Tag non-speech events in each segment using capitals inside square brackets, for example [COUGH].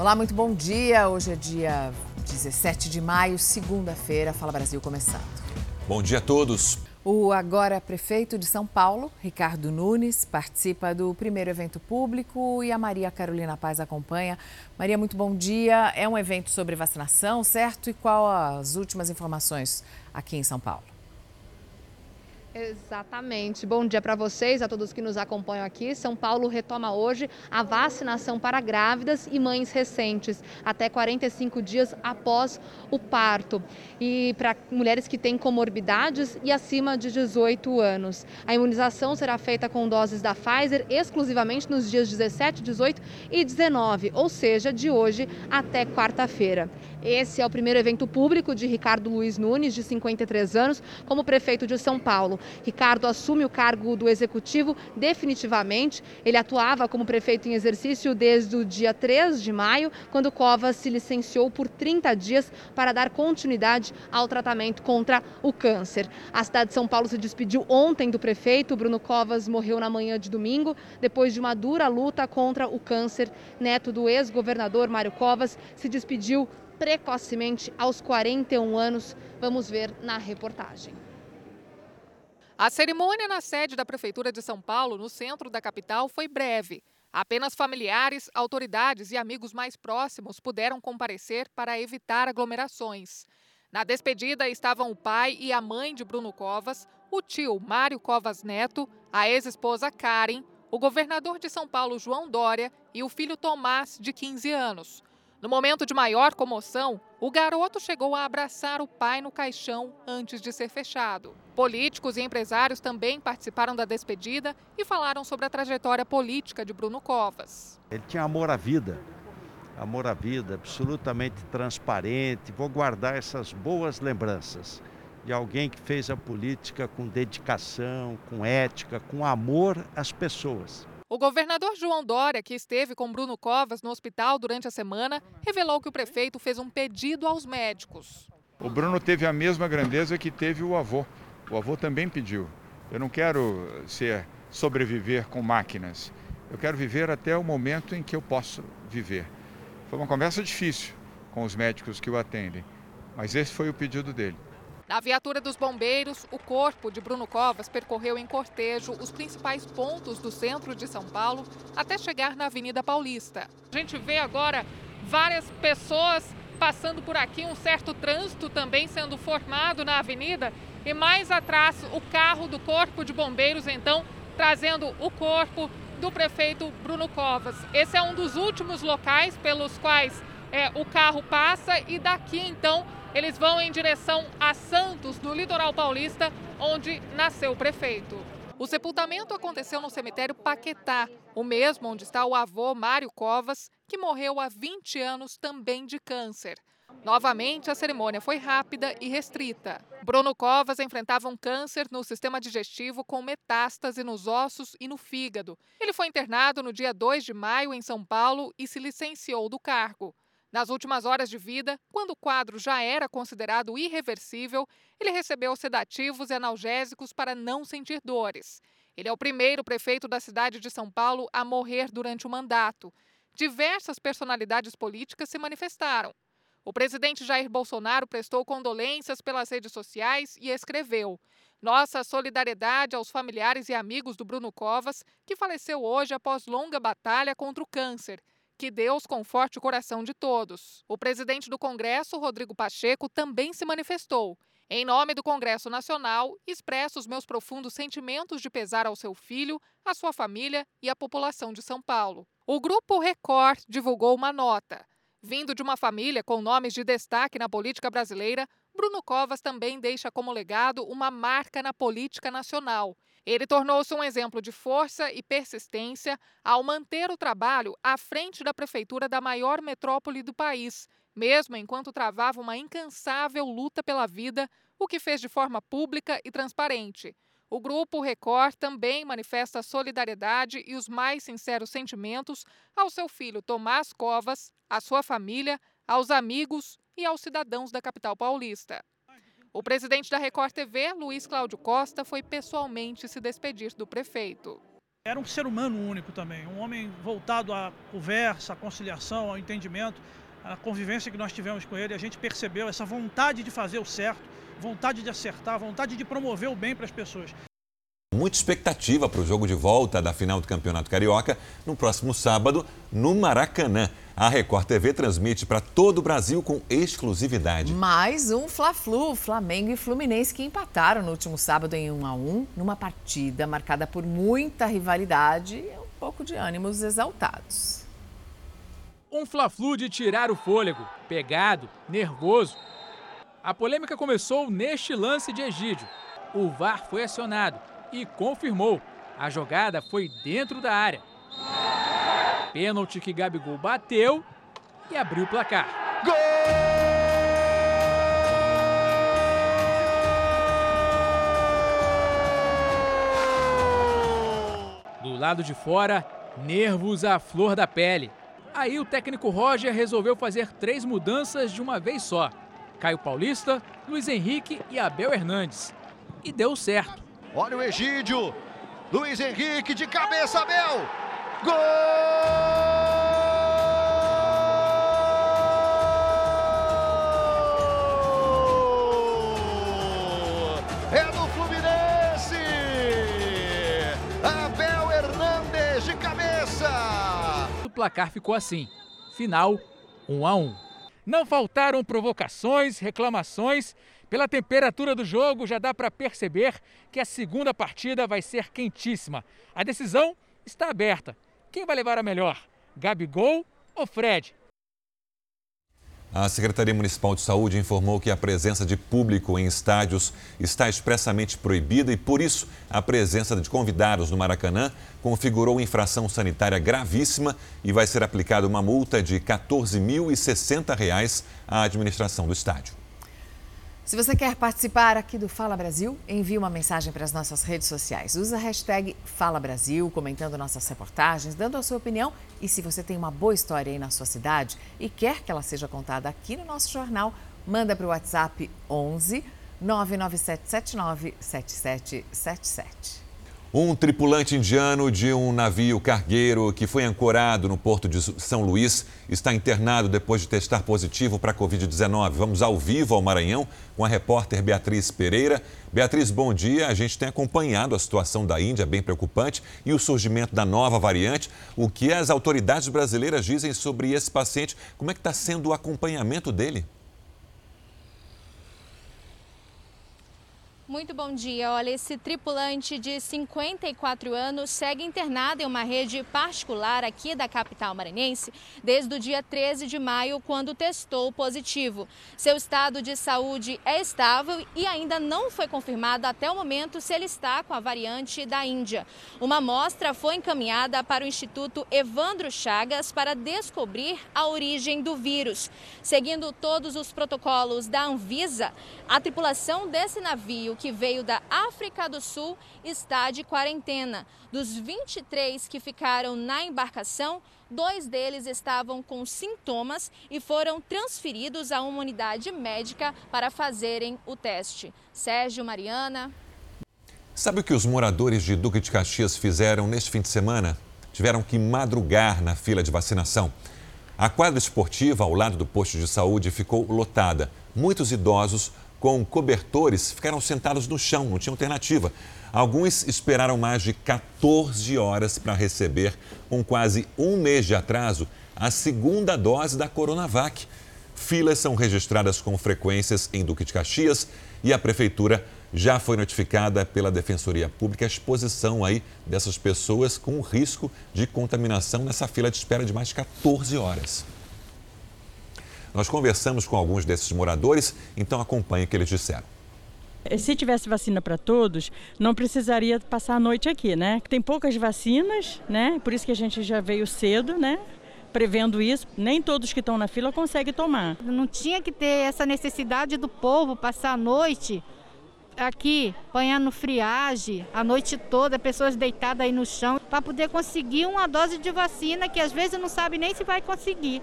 Olá, muito bom dia. Hoje é dia 17 de maio, segunda-feira. Fala Brasil começando. Bom dia a todos. O agora prefeito de São Paulo, Ricardo Nunes, participa do primeiro evento público e a Maria Carolina Paz acompanha. Maria, muito bom dia. É um evento sobre vacinação, certo? E qual as últimas informações aqui em São Paulo? Exatamente. Bom dia para vocês, a todos que nos acompanham aqui. São Paulo retoma hoje a vacinação para grávidas e mães recentes, até 45 dias após o parto. E para mulheres que têm comorbidades e acima de 18 anos. A imunização será feita com doses da Pfizer exclusivamente nos dias 17, 18 e 19, ou seja, de hoje até quarta-feira. Esse é o primeiro evento público de Ricardo Luiz Nunes, de 53 anos, como prefeito de São Paulo. Ricardo assume o cargo do executivo definitivamente. Ele atuava como prefeito em exercício desde o dia 3 de maio, quando Covas se licenciou por 30 dias para dar continuidade ao tratamento contra o câncer. A cidade de São Paulo se despediu ontem do prefeito. Bruno Covas morreu na manhã de domingo, depois de uma dura luta contra o câncer. Neto do ex-governador Mário Covas se despediu precocemente aos 41 anos. Vamos ver na reportagem. A cerimônia na sede da Prefeitura de São Paulo, no centro da capital, foi breve. Apenas familiares, autoridades e amigos mais próximos puderam comparecer para evitar aglomerações. Na despedida estavam o pai e a mãe de Bruno Covas, o tio Mário Covas Neto, a ex-esposa Karen, o governador de São Paulo João Dória e o filho Tomás, de 15 anos. No momento de maior comoção, o garoto chegou a abraçar o pai no caixão antes de ser fechado. Políticos e empresários também participaram da despedida e falaram sobre a trajetória política de Bruno Covas. Ele tinha amor à vida, amor à vida, absolutamente transparente. Vou guardar essas boas lembranças de alguém que fez a política com dedicação, com ética, com amor às pessoas. O governador João Dória, que esteve com Bruno Covas no hospital durante a semana, revelou que o prefeito fez um pedido aos médicos. O Bruno teve a mesma grandeza que teve o avô. O avô também pediu. Eu não quero ser sobreviver com máquinas. Eu quero viver até o momento em que eu posso viver. Foi uma conversa difícil com os médicos que o atendem, mas esse foi o pedido dele. Na viatura dos bombeiros, o corpo de Bruno Covas percorreu em cortejo os principais pontos do centro de São Paulo até chegar na Avenida Paulista. A gente vê agora várias pessoas passando por aqui, um certo trânsito também sendo formado na avenida e mais atrás o carro do Corpo de Bombeiros, então, trazendo o corpo do prefeito Bruno Covas. Esse é um dos últimos locais pelos quais é, o carro passa e daqui então eles vão em direção a Santos, no litoral paulista, onde nasceu o prefeito. O sepultamento aconteceu no cemitério Paquetá, o mesmo onde está o avô Mário Covas, que morreu há 20 anos também de câncer. Novamente, a cerimônia foi rápida e restrita. Bruno Covas enfrentava um câncer no sistema digestivo com metástase nos ossos e no fígado. Ele foi internado no dia 2 de maio em São Paulo e se licenciou do cargo. Nas últimas horas de vida, quando o quadro já era considerado irreversível, ele recebeu sedativos e analgésicos para não sentir dores. Ele é o primeiro prefeito da cidade de São Paulo a morrer durante o mandato. Diversas personalidades políticas se manifestaram. O presidente Jair Bolsonaro prestou condolências pelas redes sociais e escreveu: Nossa solidariedade aos familiares e amigos do Bruno Covas, que faleceu hoje após longa batalha contra o câncer. Que Deus conforte o coração de todos. O presidente do Congresso, Rodrigo Pacheco, também se manifestou. Em nome do Congresso Nacional, expresso os meus profundos sentimentos de pesar ao seu filho, à sua família e à população de São Paulo. O Grupo Record divulgou uma nota. Vindo de uma família com nomes de destaque na política brasileira, Bruno Covas também deixa como legado uma marca na política nacional. Ele tornou-se um exemplo de força e persistência ao manter o trabalho à frente da prefeitura da maior metrópole do país, mesmo enquanto travava uma incansável luta pela vida, o que fez de forma pública e transparente. O Grupo Record também manifesta solidariedade e os mais sinceros sentimentos ao seu filho Tomás Covas, à sua família, aos amigos e aos cidadãos da capital paulista. O presidente da Record TV, Luiz Cláudio Costa, foi pessoalmente se despedir do prefeito. Era um ser humano único também, um homem voltado à conversa, à conciliação, ao entendimento, à convivência que nós tivemos com ele. A gente percebeu essa vontade de fazer o certo, vontade de acertar, vontade de promover o bem para as pessoas. Muita expectativa para o jogo de volta da final do Campeonato Carioca no próximo sábado, no Maracanã. A Record TV transmite para todo o Brasil com exclusividade. Mais um Fla-Flu, Flamengo e Fluminense que empataram no último sábado em 1 a 1, numa partida marcada por muita rivalidade e um pouco de ânimos exaltados. Um Fla-Flu de tirar o fôlego, pegado, nervoso. A polêmica começou neste lance de Egídio. O VAR foi acionado e confirmou. A jogada foi dentro da área. Pênalti que Gabigol bateu e abriu o placar. Gol! Do lado de fora, nervos à flor da pele. Aí o técnico Roger resolveu fazer três mudanças de uma vez só. Caio Paulista, Luiz Henrique e Abel Hernandes. E deu certo. Olha o Egídio. Luiz Henrique de cabeça, Abel. Gol! É do Fluminense! Abel Hernandes de cabeça! O placar ficou assim: final 1 a 1. Não faltaram provocações, reclamações. Pela temperatura do jogo, já dá para perceber que a segunda partida vai ser quentíssima. A decisão está aberta. Quem vai levar a melhor? Gabigol ou Fred? A Secretaria Municipal de Saúde informou que a presença de público em estádios está expressamente proibida e, por isso, a presença de convidados no Maracanã configurou infração sanitária gravíssima e vai ser aplicada uma multa de R$ 14.060 à administração do estádio. Se você quer participar aqui do Fala Brasil, envie uma mensagem para as nossas redes sociais. Usa a hashtag Fala Brasil, comentando nossas reportagens, dando a sua opinião. E se você tem uma boa história aí na sua cidade e quer que ela seja contada aqui no nosso jornal, manda para o WhatsApp 11 99779 7777. Um tripulante indiano de um navio cargueiro que foi ancorado no porto de São Luís está internado depois de testar positivo para a Covid-19. Vamos ao vivo ao Maranhão com a repórter Beatriz Pereira. Beatriz, bom dia. A gente tem acompanhado a situação da Índia, bem preocupante, e o surgimento da nova variante. O que as autoridades brasileiras dizem sobre esse paciente? Como é que está sendo o acompanhamento dele? Muito bom dia. Olha, esse tripulante de 54 anos segue internado em uma rede particular aqui da capital maranhense desde o dia 13 de maio, quando testou positivo. Seu estado de saúde é estável e ainda não foi confirmado até o momento se ele está com a variante da Índia. Uma amostra foi encaminhada para o Instituto Evandro Chagas para descobrir a origem do vírus. Seguindo todos os protocolos da Anvisa, a tripulação desse navio que veio da África do Sul, está de quarentena. Dos 23 que ficaram na embarcação, dois deles estavam com sintomas e foram transferidos a uma unidade médica para fazerem o teste. Sérgio Mariana. Sabe o que os moradores de Duque de Caxias fizeram neste fim de semana? Tiveram que madrugar na fila de vacinação. A quadra esportiva ao lado do posto de saúde ficou lotada. Muitos idosos com cobertores ficaram sentados no chão, não tinha alternativa. Alguns esperaram mais de 14 horas para receber, com quase um mês de atraso, a segunda dose da Coronavac. Filas são registradas com frequências em Duque de Caxias e a prefeitura já foi notificada pela Defensoria Pública a exposição aí dessas pessoas com risco de contaminação nessa fila de espera de mais de 14 horas. Nós conversamos com alguns desses moradores, então acompanhe o que eles disseram. Se tivesse vacina para todos, não precisaria passar a noite aqui, né? Tem poucas vacinas, né? Por isso que a gente já veio cedo, né? Prevendo isso, nem todos que estão na fila conseguem tomar. Não tinha que ter essa necessidade do povo passar a noite aqui, apanhando friagem, a noite toda, pessoas deitadas aí no chão, para poder conseguir uma dose de vacina que às vezes não sabe nem se vai conseguir.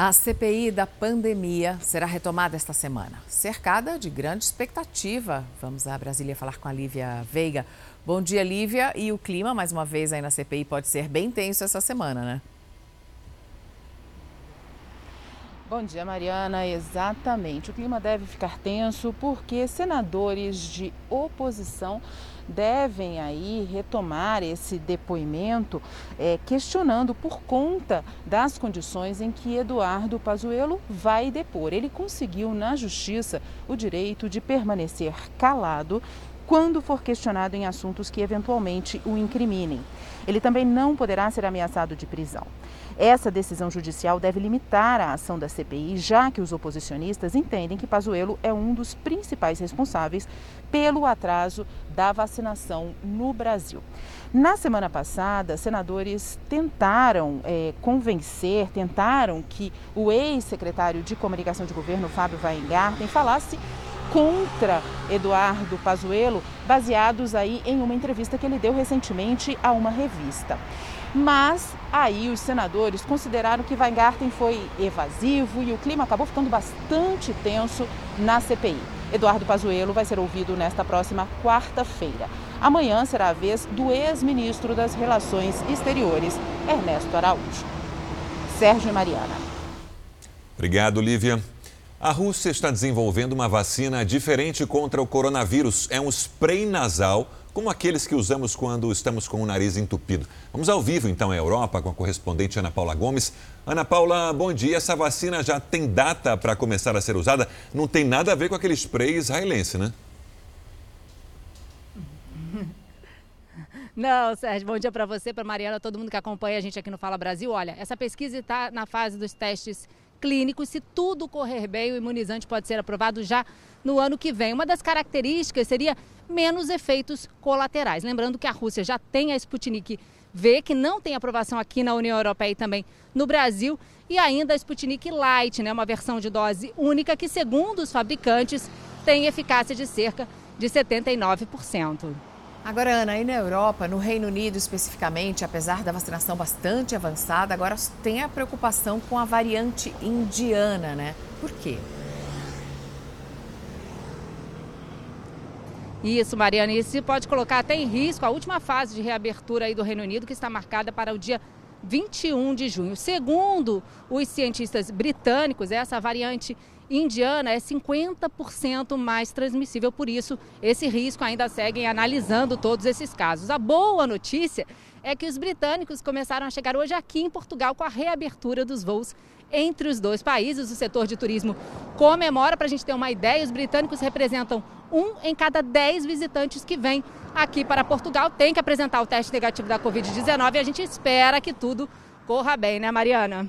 A CPI da pandemia será retomada esta semana, cercada de grande expectativa. Vamos a Brasília falar com a Lívia Veiga. Bom dia, Lívia. E o clima, mais uma vez, aí na CPI pode ser bem tenso essa semana, né? Bom dia, Mariana. Exatamente. O clima deve ficar tenso porque senadores de oposição devem aí retomar esse depoimento é, questionando por conta das condições em que Eduardo Pazuello vai depor. Ele conseguiu na justiça o direito de permanecer calado quando for questionado em assuntos que eventualmente o incriminem. Ele também não poderá ser ameaçado de prisão. Essa decisão judicial deve limitar a ação da CPI, já que os oposicionistas entendem que Pazuello é um dos principais responsáveis pelo atraso da vacinação no Brasil. Na semana passada, senadores tentaram é, convencer, tentaram que o ex-secretário de comunicação de governo, Fábio Weingarten, falasse contra Eduardo Pazuello, baseados aí em uma entrevista que ele deu recentemente a uma revista. Mas aí os senadores consideraram que Weingarten foi evasivo e o clima acabou ficando bastante tenso na CPI. Eduardo Pazuello vai ser ouvido nesta próxima quarta-feira. Amanhã será a vez do ex-ministro das Relações Exteriores, Ernesto Araújo. Sérgio e Mariana. Obrigado, Lívia. A Rússia está desenvolvendo uma vacina diferente contra o coronavírus. É um spray nasal como aqueles que usamos quando estamos com o nariz entupido. Vamos ao vivo então à Europa com a correspondente Ana Paula Gomes. Ana Paula, bom dia. Essa vacina já tem data para começar a ser usada? Não tem nada a ver com aquele spray israelense, né? [LAUGHS] Não, Sérgio, bom dia para você, para Mariana, todo mundo que acompanha a gente aqui no Fala Brasil. Olha, essa pesquisa está na fase dos testes clínicos. Se tudo correr bem, o imunizante pode ser aprovado já no ano que vem. Uma das características seria menos efeitos colaterais. Lembrando que a Rússia já tem a Sputnik V, que não tem aprovação aqui na União Europeia e também no Brasil, e ainda a Sputnik Light, né, uma versão de dose única que, segundo os fabricantes, tem eficácia de cerca de 79%. Agora, Ana, aí na Europa, no Reino Unido especificamente, apesar da vacinação bastante avançada, agora tem a preocupação com a variante indiana, né? Por quê? Isso, Mariana, se pode colocar até em risco a última fase de reabertura aí do Reino Unido, que está marcada para o dia 21 de junho. Segundo os cientistas britânicos, essa variante indiana é 50% mais transmissível, por isso esse risco ainda seguem analisando todos esses casos. A boa notícia é que os britânicos começaram a chegar hoje aqui em Portugal com a reabertura dos voos entre os dois países. O setor de turismo comemora, para a gente ter uma ideia, os britânicos representam um em cada dez visitantes que vem aqui para Portugal. Tem que apresentar o teste negativo da Covid-19 e a gente espera que tudo corra bem, né, Mariana?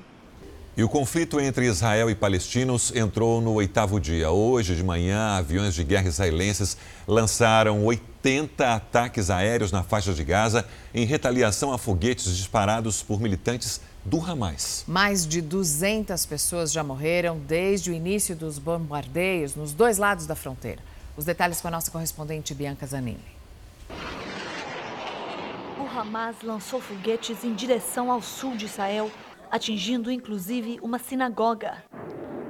E o conflito entre Israel e palestinos entrou no oitavo dia. Hoje de manhã, aviões de guerra israelenses lançaram 80 ataques aéreos na faixa de Gaza em retaliação a foguetes disparados por militantes do Hamas. Mais de 200 pessoas já morreram desde o início dos bombardeios nos dois lados da fronteira. Os detalhes com a nossa correspondente Bianca Zanini. O Hamas lançou foguetes em direção ao sul de Israel, atingindo inclusive uma sinagoga.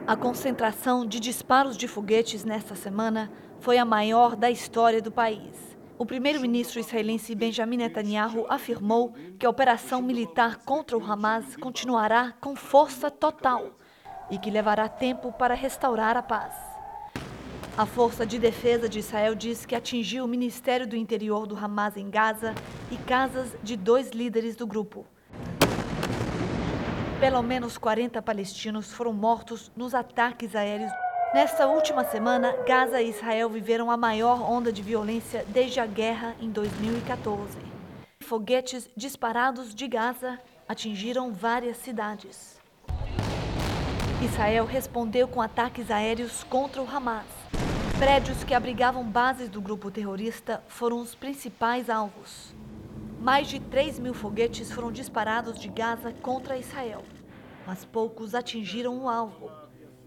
A concentração de disparos de foguetes nesta semana foi a maior da história do país. O primeiro-ministro israelense Benjamin Netanyahu afirmou que a operação militar contra o Hamas continuará com força total e que levará tempo para restaurar a paz. A Força de Defesa de Israel diz que atingiu o Ministério do Interior do Hamas em Gaza e casas de dois líderes do grupo. Pelo menos 40 palestinos foram mortos nos ataques aéreos Nesta última semana, Gaza e Israel viveram a maior onda de violência desde a guerra em 2014. Foguetes disparados de Gaza atingiram várias cidades. Israel respondeu com ataques aéreos contra o Hamas. Prédios que abrigavam bases do grupo terrorista foram os principais alvos. Mais de 3 mil foguetes foram disparados de Gaza contra Israel, mas poucos atingiram o alvo.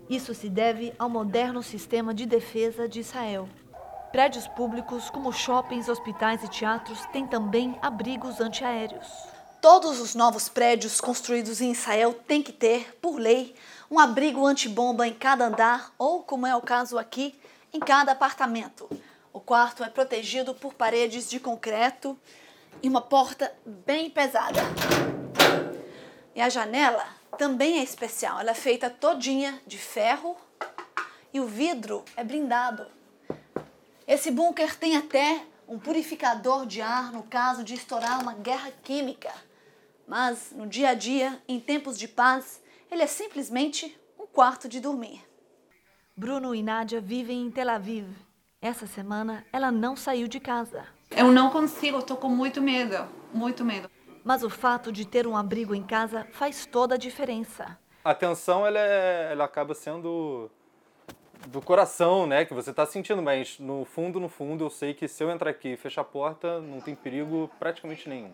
Isso se deve ao moderno sistema de defesa de Israel. Prédios públicos, como shoppings, hospitais e teatros, têm também abrigos antiaéreos. Todos os novos prédios construídos em Israel têm que ter, por lei, um abrigo antibomba em cada andar ou, como é o caso aqui, em cada apartamento. O quarto é protegido por paredes de concreto e uma porta bem pesada. E a janela também é especial. Ela é feita todinha de ferro e o vidro é blindado. Esse bunker tem até um purificador de ar no caso de estourar uma guerra química. Mas no dia a dia, em tempos de paz, ele é simplesmente um quarto de dormir. Bruno e Nádia vivem em Tel Aviv. Essa semana ela não saiu de casa. Eu não consigo, estou com muito medo, muito medo. Mas o fato de ter um abrigo em casa faz toda a diferença. A tensão ela, é, ela acaba sendo do coração, né, que você está sentindo, mas no fundo, no fundo, eu sei que se eu entrar aqui e fechar a porta, não tem perigo praticamente nenhum.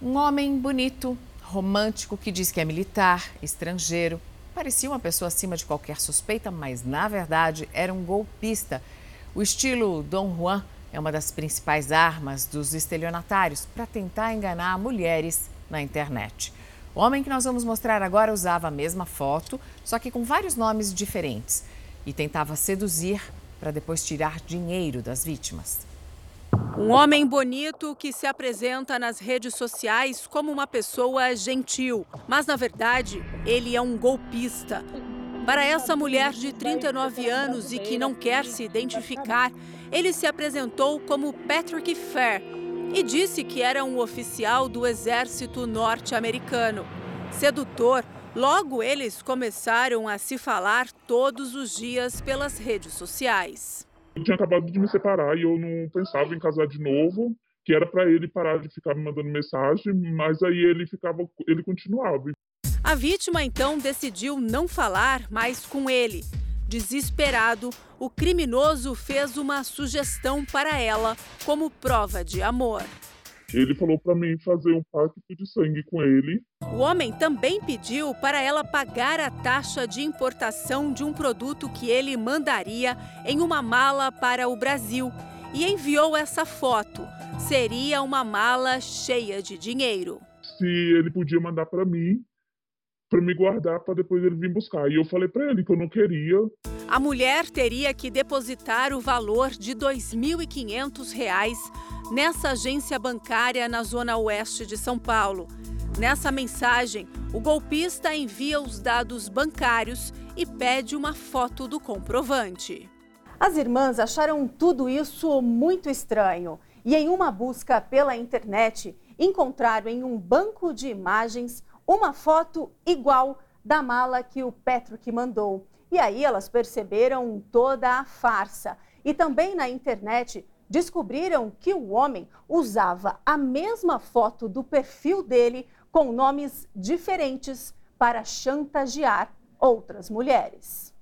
Um homem bonito, romântico, que diz que é militar, estrangeiro. Parecia uma pessoa acima de qualquer suspeita, mas na verdade era um golpista. O estilo Dom Juan é uma das principais armas dos estelionatários para tentar enganar mulheres na internet. O homem que nós vamos mostrar agora usava a mesma foto, só que com vários nomes diferentes e tentava seduzir para depois tirar dinheiro das vítimas. Um homem bonito que se apresenta nas redes sociais como uma pessoa gentil, mas na verdade ele é um golpista. Para essa mulher de 39 anos e que não quer se identificar, ele se apresentou como Patrick Fair e disse que era um oficial do exército norte-americano. Sedutor, Logo, eles começaram a se falar todos os dias pelas redes sociais. Eu tinha acabado de me separar e eu não pensava em casar de novo, que era para ele parar de ficar me mandando mensagem, mas aí ele ficava, ele continuava. A vítima então decidiu não falar mais com ele. Desesperado, o criminoso fez uma sugestão para ela como prova de amor. Ele falou para mim fazer um pacto de sangue com ele. O homem também pediu para ela pagar a taxa de importação de um produto que ele mandaria em uma mala para o Brasil e enviou essa foto. Seria uma mala cheia de dinheiro. Se ele podia mandar para mim, para me guardar para depois ele vir buscar. E eu falei para ele que eu não queria. A mulher teria que depositar o valor de R$ 2.500 nessa agência bancária na zona oeste de São Paulo. Nessa mensagem, o golpista envia os dados bancários e pede uma foto do comprovante. As irmãs acharam tudo isso muito estranho e, em uma busca pela internet, encontraram em um banco de imagens uma foto igual da mala que o Patrick mandou. E aí elas perceberam toda a farsa. E também na internet descobriram que o homem usava a mesma foto do perfil dele com nomes diferentes para chantagear outras mulheres.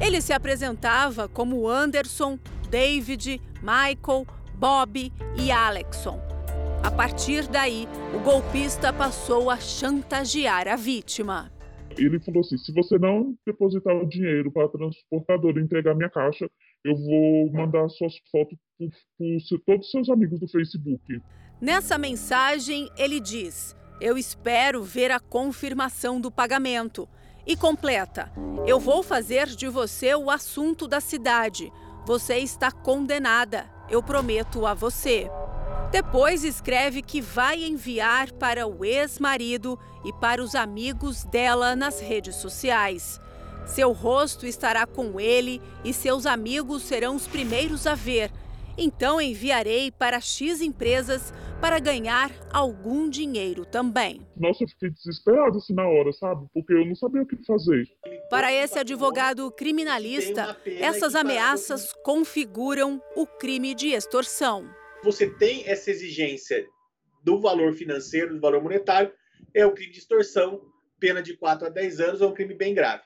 Ele se apresentava como Anderson, David, Michael, Bob e Alexson. A partir daí, o golpista passou a chantagear a vítima. Ele falou assim: se você não depositar o dinheiro para a transportadora entregar minha caixa, eu vou mandar suas fotos para todos os seus amigos do Facebook. Nessa mensagem, ele diz: Eu espero ver a confirmação do pagamento. E completa: Eu vou fazer de você o assunto da cidade. Você está condenada. Eu prometo a você. Depois escreve que vai enviar para o ex-marido e para os amigos dela nas redes sociais. Seu rosto estará com ele e seus amigos serão os primeiros a ver. Então enviarei para X empresas para ganhar algum dinheiro também. Nossa, eu fiquei desesperado assim na hora, sabe? Porque eu não sabia o que fazer. Para esse advogado criminalista, essas ameaças configuram o crime de extorsão. Você tem essa exigência do valor financeiro, do valor monetário, é o crime de extorsão, pena de 4 a 10 anos, é um crime bem grave.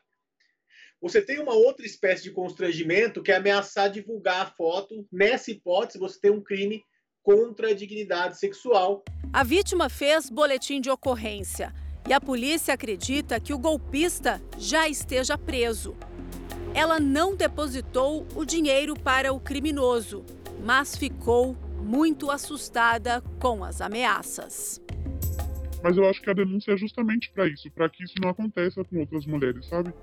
Você tem uma outra espécie de constrangimento que é ameaçar divulgar a foto. Nessa hipótese, você tem um crime contra a dignidade sexual. A vítima fez boletim de ocorrência e a polícia acredita que o golpista já esteja preso. Ela não depositou o dinheiro para o criminoso, mas ficou muito assustada com as ameaças. Mas eu acho que a denúncia é justamente para isso, para que isso não aconteça com outras mulheres, sabe?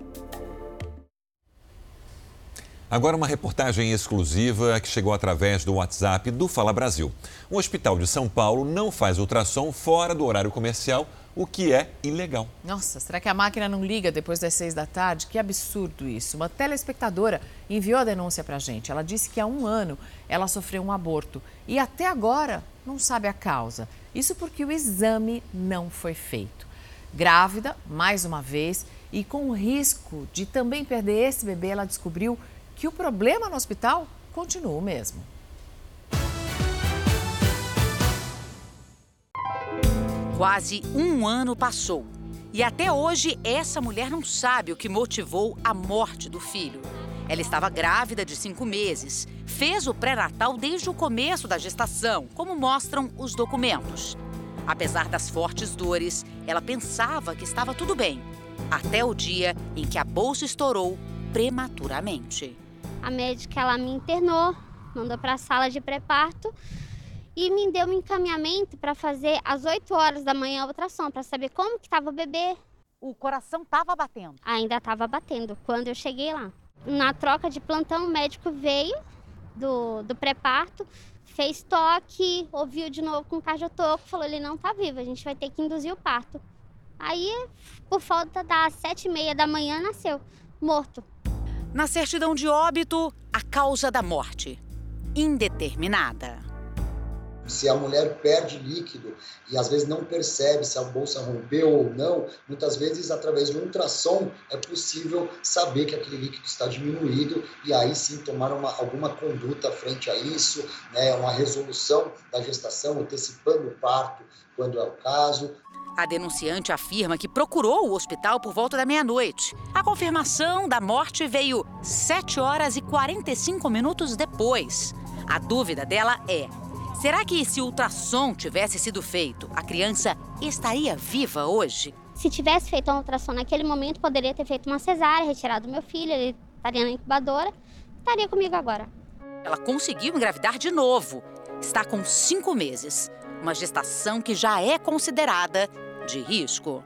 Agora uma reportagem exclusiva que chegou através do WhatsApp do Fala Brasil. Um hospital de São Paulo não faz ultrassom fora do horário comercial, o que é ilegal. Nossa, será que a máquina não liga depois das seis da tarde? Que absurdo isso. Uma telespectadora enviou a denúncia para a gente. Ela disse que há um ano ela sofreu um aborto e até agora não sabe a causa. Isso porque o exame não foi feito. Grávida, mais uma vez, e com o risco de também perder esse bebê, ela descobriu que o problema no hospital continua o mesmo. Quase um ano passou e até hoje essa mulher não sabe o que motivou a morte do filho. Ela estava grávida de cinco meses, fez o pré-natal desde o começo da gestação, como mostram os documentos. Apesar das fortes dores, ela pensava que estava tudo bem, até o dia em que a bolsa estourou prematuramente. A médica ela me internou, mandou para a sala de pré-parto e me deu um encaminhamento para fazer às 8 horas da manhã a ultrassom para saber como que estava o bebê. O coração estava batendo? Ainda estava batendo quando eu cheguei lá. Na troca de plantão, o médico veio do, do pré-parto, fez toque, ouviu de novo com o cardiotoco, falou ele não está vivo, a gente vai ter que induzir o parto. Aí, por falta das sete e meia da manhã, nasceu, morto. Na certidão de óbito, a causa da morte indeterminada. Se a mulher perde líquido e às vezes não percebe se a bolsa rompeu ou não, muitas vezes através de um ultrassom é possível saber que aquele líquido está diminuído e aí sim tomar uma, alguma conduta frente a isso, né, uma resolução da gestação, antecipando o parto quando é o caso, a denunciante afirma que procurou o hospital por volta da meia-noite. A confirmação da morte veio 7 horas e 45 minutos depois. A dúvida dela é: será que se o ultrassom tivesse sido feito, a criança estaria viva hoje? Se tivesse feito um ultrassom naquele momento, poderia ter feito uma cesárea, retirado meu filho, ele estaria na incubadora, estaria comigo agora. Ela conseguiu engravidar de novo. Está com cinco meses. Uma gestação que já é considerada de risco.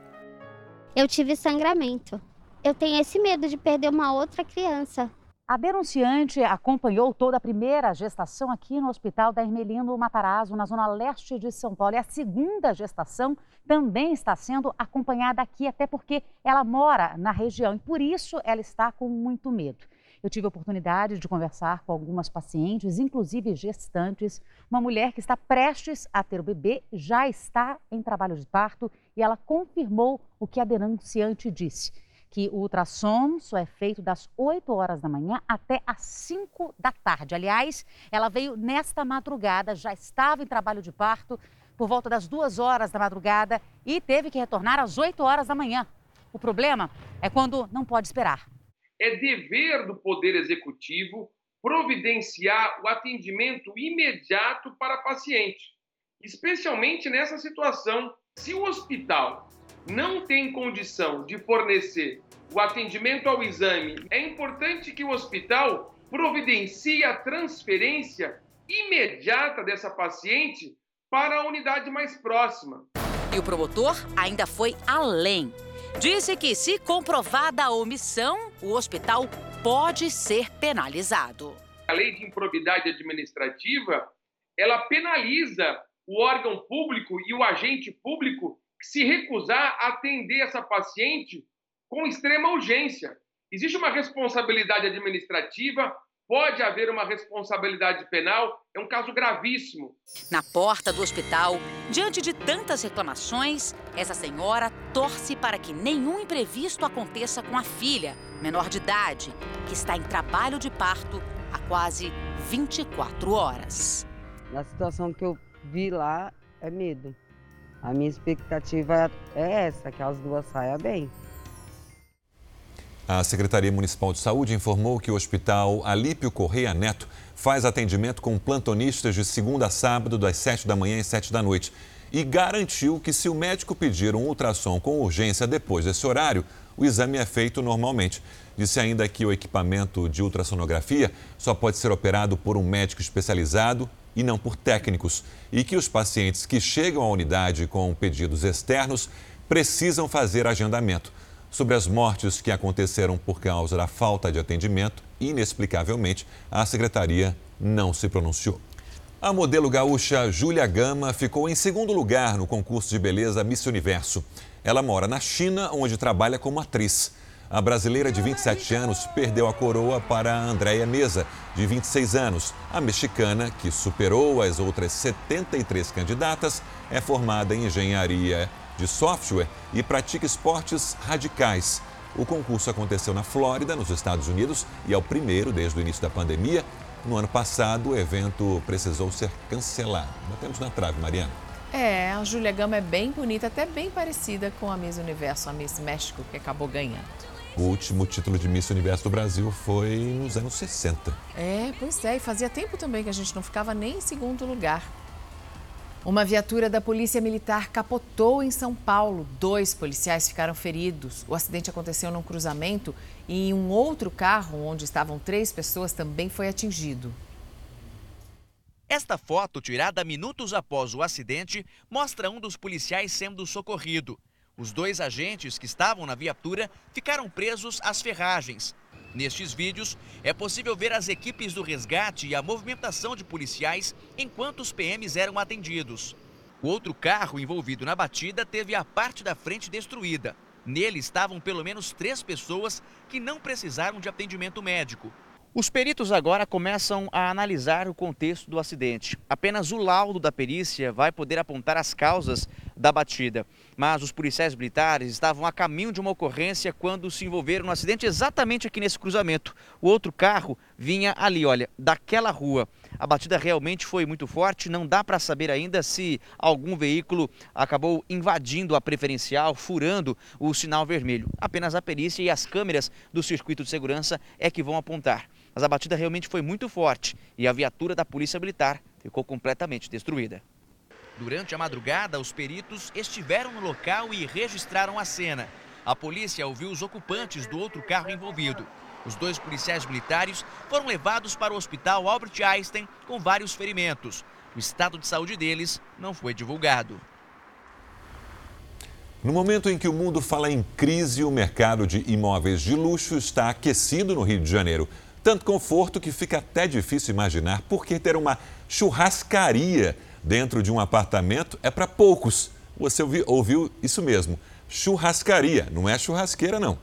Eu tive sangramento. Eu tenho esse medo de perder uma outra criança. A denunciante acompanhou toda a primeira gestação aqui no Hospital da Hermelino Matarazzo, na zona leste de São Paulo. E a segunda gestação também está sendo acompanhada aqui, até porque ela mora na região e por isso ela está com muito medo. Eu tive a oportunidade de conversar com algumas pacientes, inclusive gestantes. Uma mulher que está prestes a ter o bebê já está em trabalho de parto e ela confirmou o que a denunciante disse que o ultrassom só é feito das 8 horas da manhã até as 5 da tarde. Aliás, ela veio nesta madrugada, já estava em trabalho de parto por volta das 2 horas da madrugada e teve que retornar às 8 horas da manhã. O problema é quando não pode esperar é dever do Poder Executivo providenciar o atendimento imediato para paciente, especialmente nessa situação. Se o hospital não tem condição de fornecer o atendimento ao exame, é importante que o hospital providencie a transferência imediata dessa paciente para a unidade mais próxima. E o promotor ainda foi além disse que, se comprovada a omissão, o hospital pode ser penalizado. A lei de improbidade administrativa, ela penaliza o órgão público e o agente público que se recusar a atender essa paciente com extrema urgência. Existe uma responsabilidade administrativa pode haver uma responsabilidade penal, é um caso gravíssimo. Na porta do hospital, diante de tantas reclamações, essa senhora torce para que nenhum imprevisto aconteça com a filha, menor de idade, que está em trabalho de parto há quase 24 horas. Na situação que eu vi lá, é medo. A minha expectativa é essa, que as duas saiam bem. A Secretaria Municipal de Saúde informou que o Hospital Alípio Correia Neto faz atendimento com plantonistas de segunda a sábado, das 7 da manhã e 7 da noite. E garantiu que, se o médico pedir um ultrassom com urgência depois desse horário, o exame é feito normalmente. Disse ainda que o equipamento de ultrassonografia só pode ser operado por um médico especializado e não por técnicos. E que os pacientes que chegam à unidade com pedidos externos precisam fazer agendamento. Sobre as mortes que aconteceram por causa da falta de atendimento, inexplicavelmente, a secretaria não se pronunciou. A modelo gaúcha Júlia Gama ficou em segundo lugar no concurso de beleza Miss Universo. Ela mora na China, onde trabalha como atriz. A brasileira de 27 anos perdeu a coroa para a Andréia Mesa, de 26 anos. A mexicana, que superou as outras 73 candidatas, é formada em engenharia de software e pratica esportes radicais. O concurso aconteceu na Flórida, nos Estados Unidos, e é o primeiro desde o início da pandemia no ano passado, o evento precisou ser cancelado. Batemos na trave, Mariana. É, a Júlia Gama é bem bonita, até bem parecida com a Miss Universo, a Miss México, que acabou ganhando. O último título de Miss Universo do Brasil foi nos anos 60. É, pois é, e fazia tempo também que a gente não ficava nem em segundo lugar. Uma viatura da Polícia Militar capotou em São Paulo. Dois policiais ficaram feridos. O acidente aconteceu num cruzamento e um outro carro, onde estavam três pessoas, também foi atingido. Esta foto, tirada minutos após o acidente, mostra um dos policiais sendo socorrido. Os dois agentes que estavam na viatura ficaram presos às ferragens. Nestes vídeos, é possível ver as equipes do resgate e a movimentação de policiais enquanto os PMs eram atendidos. O outro carro envolvido na batida teve a parte da frente destruída. Nele estavam pelo menos três pessoas que não precisaram de atendimento médico. Os peritos agora começam a analisar o contexto do acidente. Apenas o laudo da perícia vai poder apontar as causas da batida. Mas os policiais militares estavam a caminho de uma ocorrência quando se envolveram no acidente exatamente aqui nesse cruzamento. O outro carro vinha ali, olha, daquela rua. A batida realmente foi muito forte, não dá para saber ainda se algum veículo acabou invadindo a preferencial, furando o sinal vermelho. Apenas a perícia e as câmeras do circuito de segurança é que vão apontar mas a batida realmente foi muito forte e a viatura da Polícia Militar ficou completamente destruída. Durante a madrugada, os peritos estiveram no local e registraram a cena. A polícia ouviu os ocupantes do outro carro envolvido. Os dois policiais militares foram levados para o hospital Albert Einstein com vários ferimentos. O estado de saúde deles não foi divulgado. No momento em que o mundo fala em crise, o mercado de imóveis de luxo está aquecido no Rio de Janeiro. Tanto conforto que fica até difícil imaginar por que ter uma churrascaria dentro de um apartamento é para poucos. Você ouviu, ouviu isso mesmo, churrascaria, não é churrasqueira não.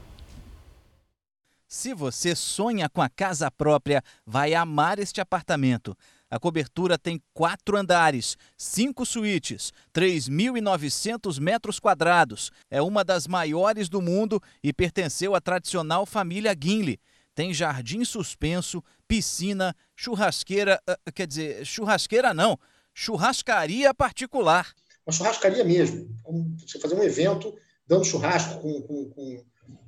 Se você sonha com a casa própria, vai amar este apartamento. A cobertura tem quatro andares, cinco suítes, 3.900 metros quadrados. É uma das maiores do mundo e pertenceu à tradicional família Guinle. Tem jardim suspenso, piscina, churrasqueira, uh, quer dizer, churrasqueira não, churrascaria particular. Uma churrascaria mesmo. Você fazer um evento dando churrasco com, com, com,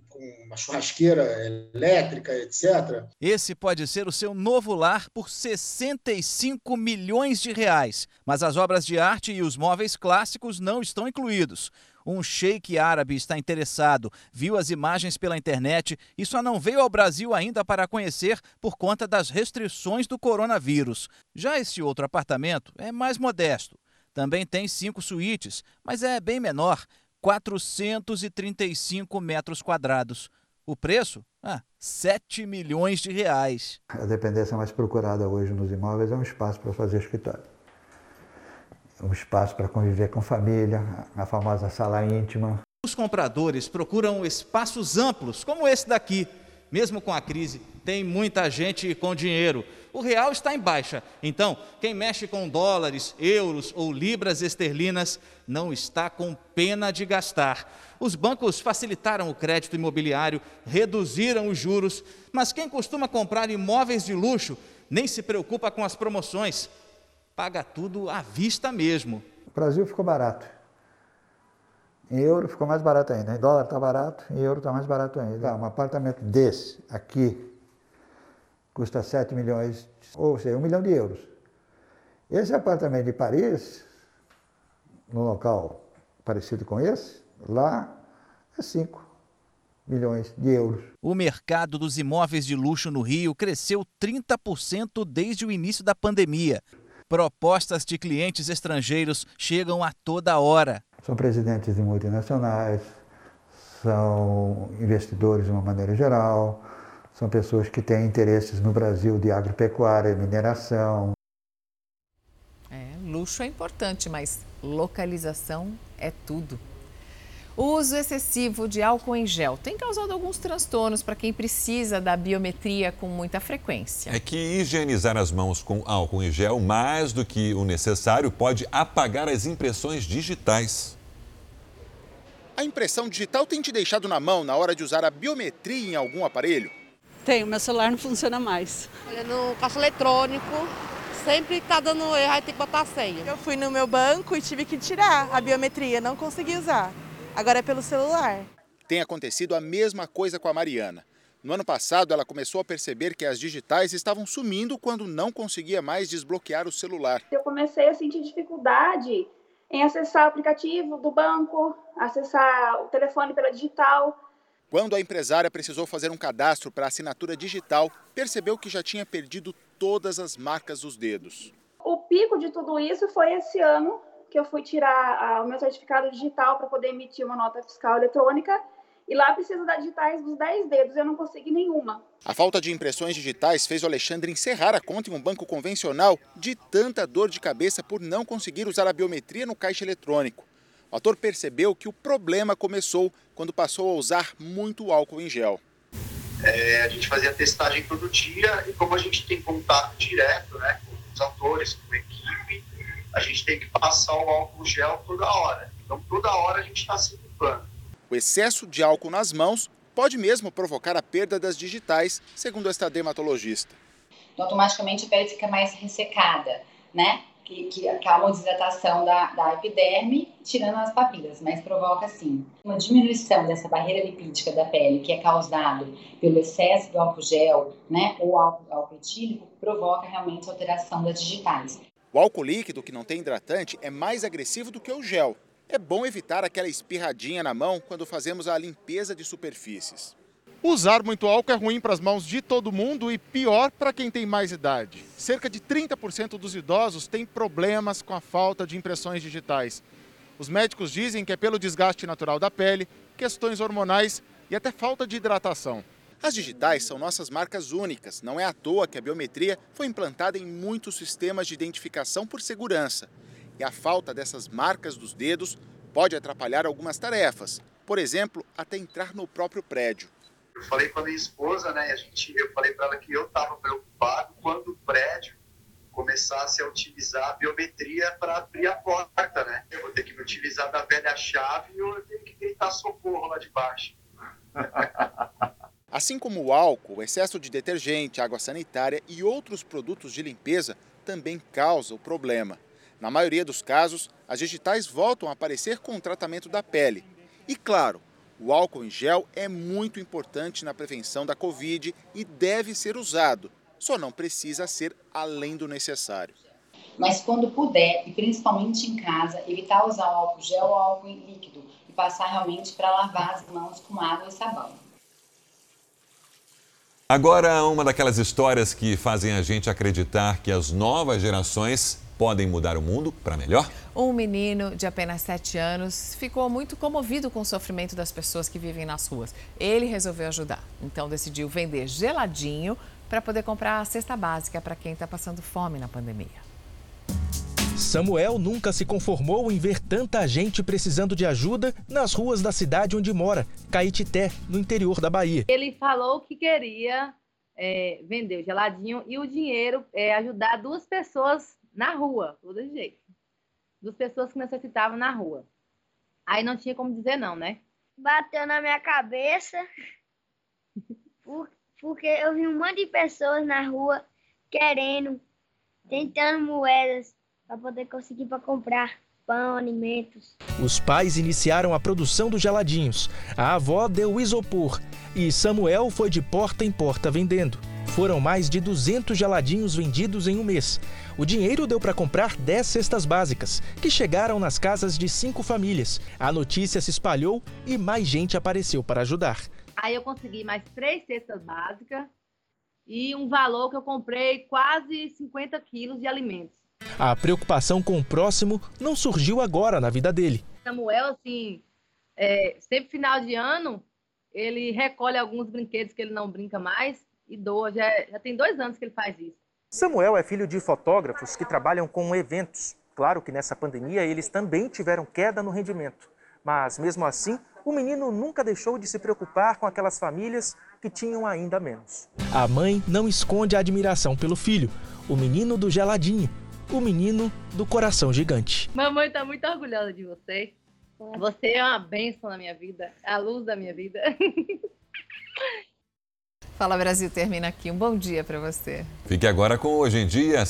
com uma churrasqueira elétrica, etc. Esse pode ser o seu novo lar por 65 milhões de reais. Mas as obras de arte e os móveis clássicos não estão incluídos. Um sheik árabe está interessado, viu as imagens pela internet e só não veio ao Brasil ainda para conhecer por conta das restrições do coronavírus. Já esse outro apartamento é mais modesto. Também tem cinco suítes, mas é bem menor 435 metros quadrados. O preço? Ah, 7 milhões de reais. A dependência mais procurada hoje nos imóveis é um espaço para fazer escritório um espaço para conviver com família, a famosa sala íntima. Os compradores procuram espaços amplos, como esse daqui. Mesmo com a crise, tem muita gente com dinheiro. O real está em baixa. Então, quem mexe com dólares, euros ou libras esterlinas não está com pena de gastar. Os bancos facilitaram o crédito imobiliário, reduziram os juros, mas quem costuma comprar imóveis de luxo nem se preocupa com as promoções paga tudo à vista mesmo. O Brasil ficou barato. Em euro ficou mais barato ainda. Em dólar está barato, em euro está mais barato ainda. um apartamento desse aqui custa 7 milhões, ou seja, 1 milhão de euros. Esse apartamento de Paris, num local parecido com esse, lá é 5 milhões de euros. O mercado dos imóveis de luxo no Rio cresceu 30% desde o início da pandemia. Propostas de clientes estrangeiros chegam a toda hora. São presidentes de multinacionais, são investidores de uma maneira geral, São pessoas que têm interesses no Brasil de agropecuária, mineração. É, luxo é importante, mas localização é tudo. O uso excessivo de álcool em gel tem causado alguns transtornos para quem precisa da biometria com muita frequência. É que higienizar as mãos com álcool em gel mais do que o necessário pode apagar as impressões digitais. A impressão digital tem te deixado na mão na hora de usar a biometria em algum aparelho? Tem, meu celular não funciona mais. Olha, no caixa eletrônico, sempre está dando erro, aí tem que botar a senha. Eu fui no meu banco e tive que tirar a biometria, não consegui usar. Agora é pelo celular. Tem acontecido a mesma coisa com a Mariana. No ano passado, ela começou a perceber que as digitais estavam sumindo quando não conseguia mais desbloquear o celular. Eu comecei a sentir dificuldade em acessar o aplicativo do banco, acessar o telefone pela digital. Quando a empresária precisou fazer um cadastro para assinatura digital, percebeu que já tinha perdido todas as marcas dos dedos. O pico de tudo isso foi esse ano, que eu fui tirar o meu certificado digital para poder emitir uma nota fiscal eletrônica. E lá precisa das digitais dos 10 dedos, eu não consegui nenhuma. A falta de impressões digitais fez o Alexandre encerrar a conta em um banco convencional de tanta dor de cabeça por não conseguir usar a biometria no caixa eletrônico. O ator percebeu que o problema começou quando passou a usar muito álcool em gel. É, a gente fazia testagem todo dia e como a gente tem contato direto né, com os atores, com a equipe, a gente tem que passar o álcool gel toda hora. Então, toda hora a gente está se limpando. O excesso de álcool nas mãos pode mesmo provocar a perda das digitais, segundo esta dermatologista. Então, automaticamente a pele fica mais ressecada, né? Que, que acalma a desidratação da, da epiderme, tirando as papilas, mas provoca, sim, uma diminuição dessa barreira lipídica da pele, que é causado pelo excesso do álcool gel, né? Ou álcool, álcool etílico, provoca realmente alteração das digitais. O álcool líquido, que não tem hidratante, é mais agressivo do que o gel. É bom evitar aquela espirradinha na mão quando fazemos a limpeza de superfícies. Usar muito álcool é ruim para as mãos de todo mundo e pior para quem tem mais idade. Cerca de 30% dos idosos têm problemas com a falta de impressões digitais. Os médicos dizem que é pelo desgaste natural da pele, questões hormonais e até falta de hidratação. As digitais são nossas marcas únicas. Não é à toa que a biometria foi implantada em muitos sistemas de identificação por segurança. E a falta dessas marcas dos dedos pode atrapalhar algumas tarefas. Por exemplo, até entrar no próprio prédio. Eu falei com a minha esposa, né? E a gente, eu falei para ela que eu estava preocupado quando o prédio começasse a utilizar a biometria para abrir a porta, né? Eu vou ter que me utilizar da velha chave e eu tenho que gritar socorro lá de baixo. [LAUGHS] Assim como o álcool, o excesso de detergente, água sanitária e outros produtos de limpeza também causa o problema. Na maioria dos casos, as digitais voltam a aparecer com o tratamento da pele. E claro, o álcool em gel é muito importante na prevenção da Covid e deve ser usado, só não precisa ser além do necessário. Mas quando puder, e principalmente em casa, evitar usar o álcool gel ou álcool líquido e passar realmente para lavar as mãos com água e sabão. Agora, uma daquelas histórias que fazem a gente acreditar que as novas gerações podem mudar o mundo para melhor? Um menino de apenas 7 anos ficou muito comovido com o sofrimento das pessoas que vivem nas ruas. Ele resolveu ajudar, então decidiu vender geladinho para poder comprar a cesta básica para quem está passando fome na pandemia. Samuel nunca se conformou em ver tanta gente precisando de ajuda nas ruas da cidade onde mora, Caetité, no interior da Bahia. Ele falou que queria é, vender o geladinho e o dinheiro é, ajudar duas pessoas na rua, todo jeito. Duas pessoas que necessitavam na rua. Aí não tinha como dizer não, né? Bateu na minha cabeça, [LAUGHS] porque eu vi um monte de pessoas na rua querendo, tentando moedas para poder conseguir para comprar pão, alimentos. Os pais iniciaram a produção dos geladinhos. A avó deu isopor e Samuel foi de porta em porta vendendo. Foram mais de 200 geladinhos vendidos em um mês. O dinheiro deu para comprar 10 cestas básicas, que chegaram nas casas de cinco famílias. A notícia se espalhou e mais gente apareceu para ajudar. Aí eu consegui mais três cestas básicas e um valor que eu comprei quase 50 quilos de alimentos. A preocupação com o próximo não surgiu agora na vida dele. Samuel, assim, é, sempre final de ano, ele recolhe alguns brinquedos que ele não brinca mais e doa. Já, já tem dois anos que ele faz isso. Samuel é filho de fotógrafos que trabalham com eventos. Claro que nessa pandemia eles também tiveram queda no rendimento. Mas mesmo assim, o menino nunca deixou de se preocupar com aquelas famílias que tinham ainda menos. A mãe não esconde a admiração pelo filho, o menino do geladinho, o menino do coração gigante. Mamãe está muito orgulhosa de você. Você é uma bênção na minha vida, a luz da minha vida. Fala Brasil termina aqui. Um bom dia para você. Fique agora com Hoje em Dia.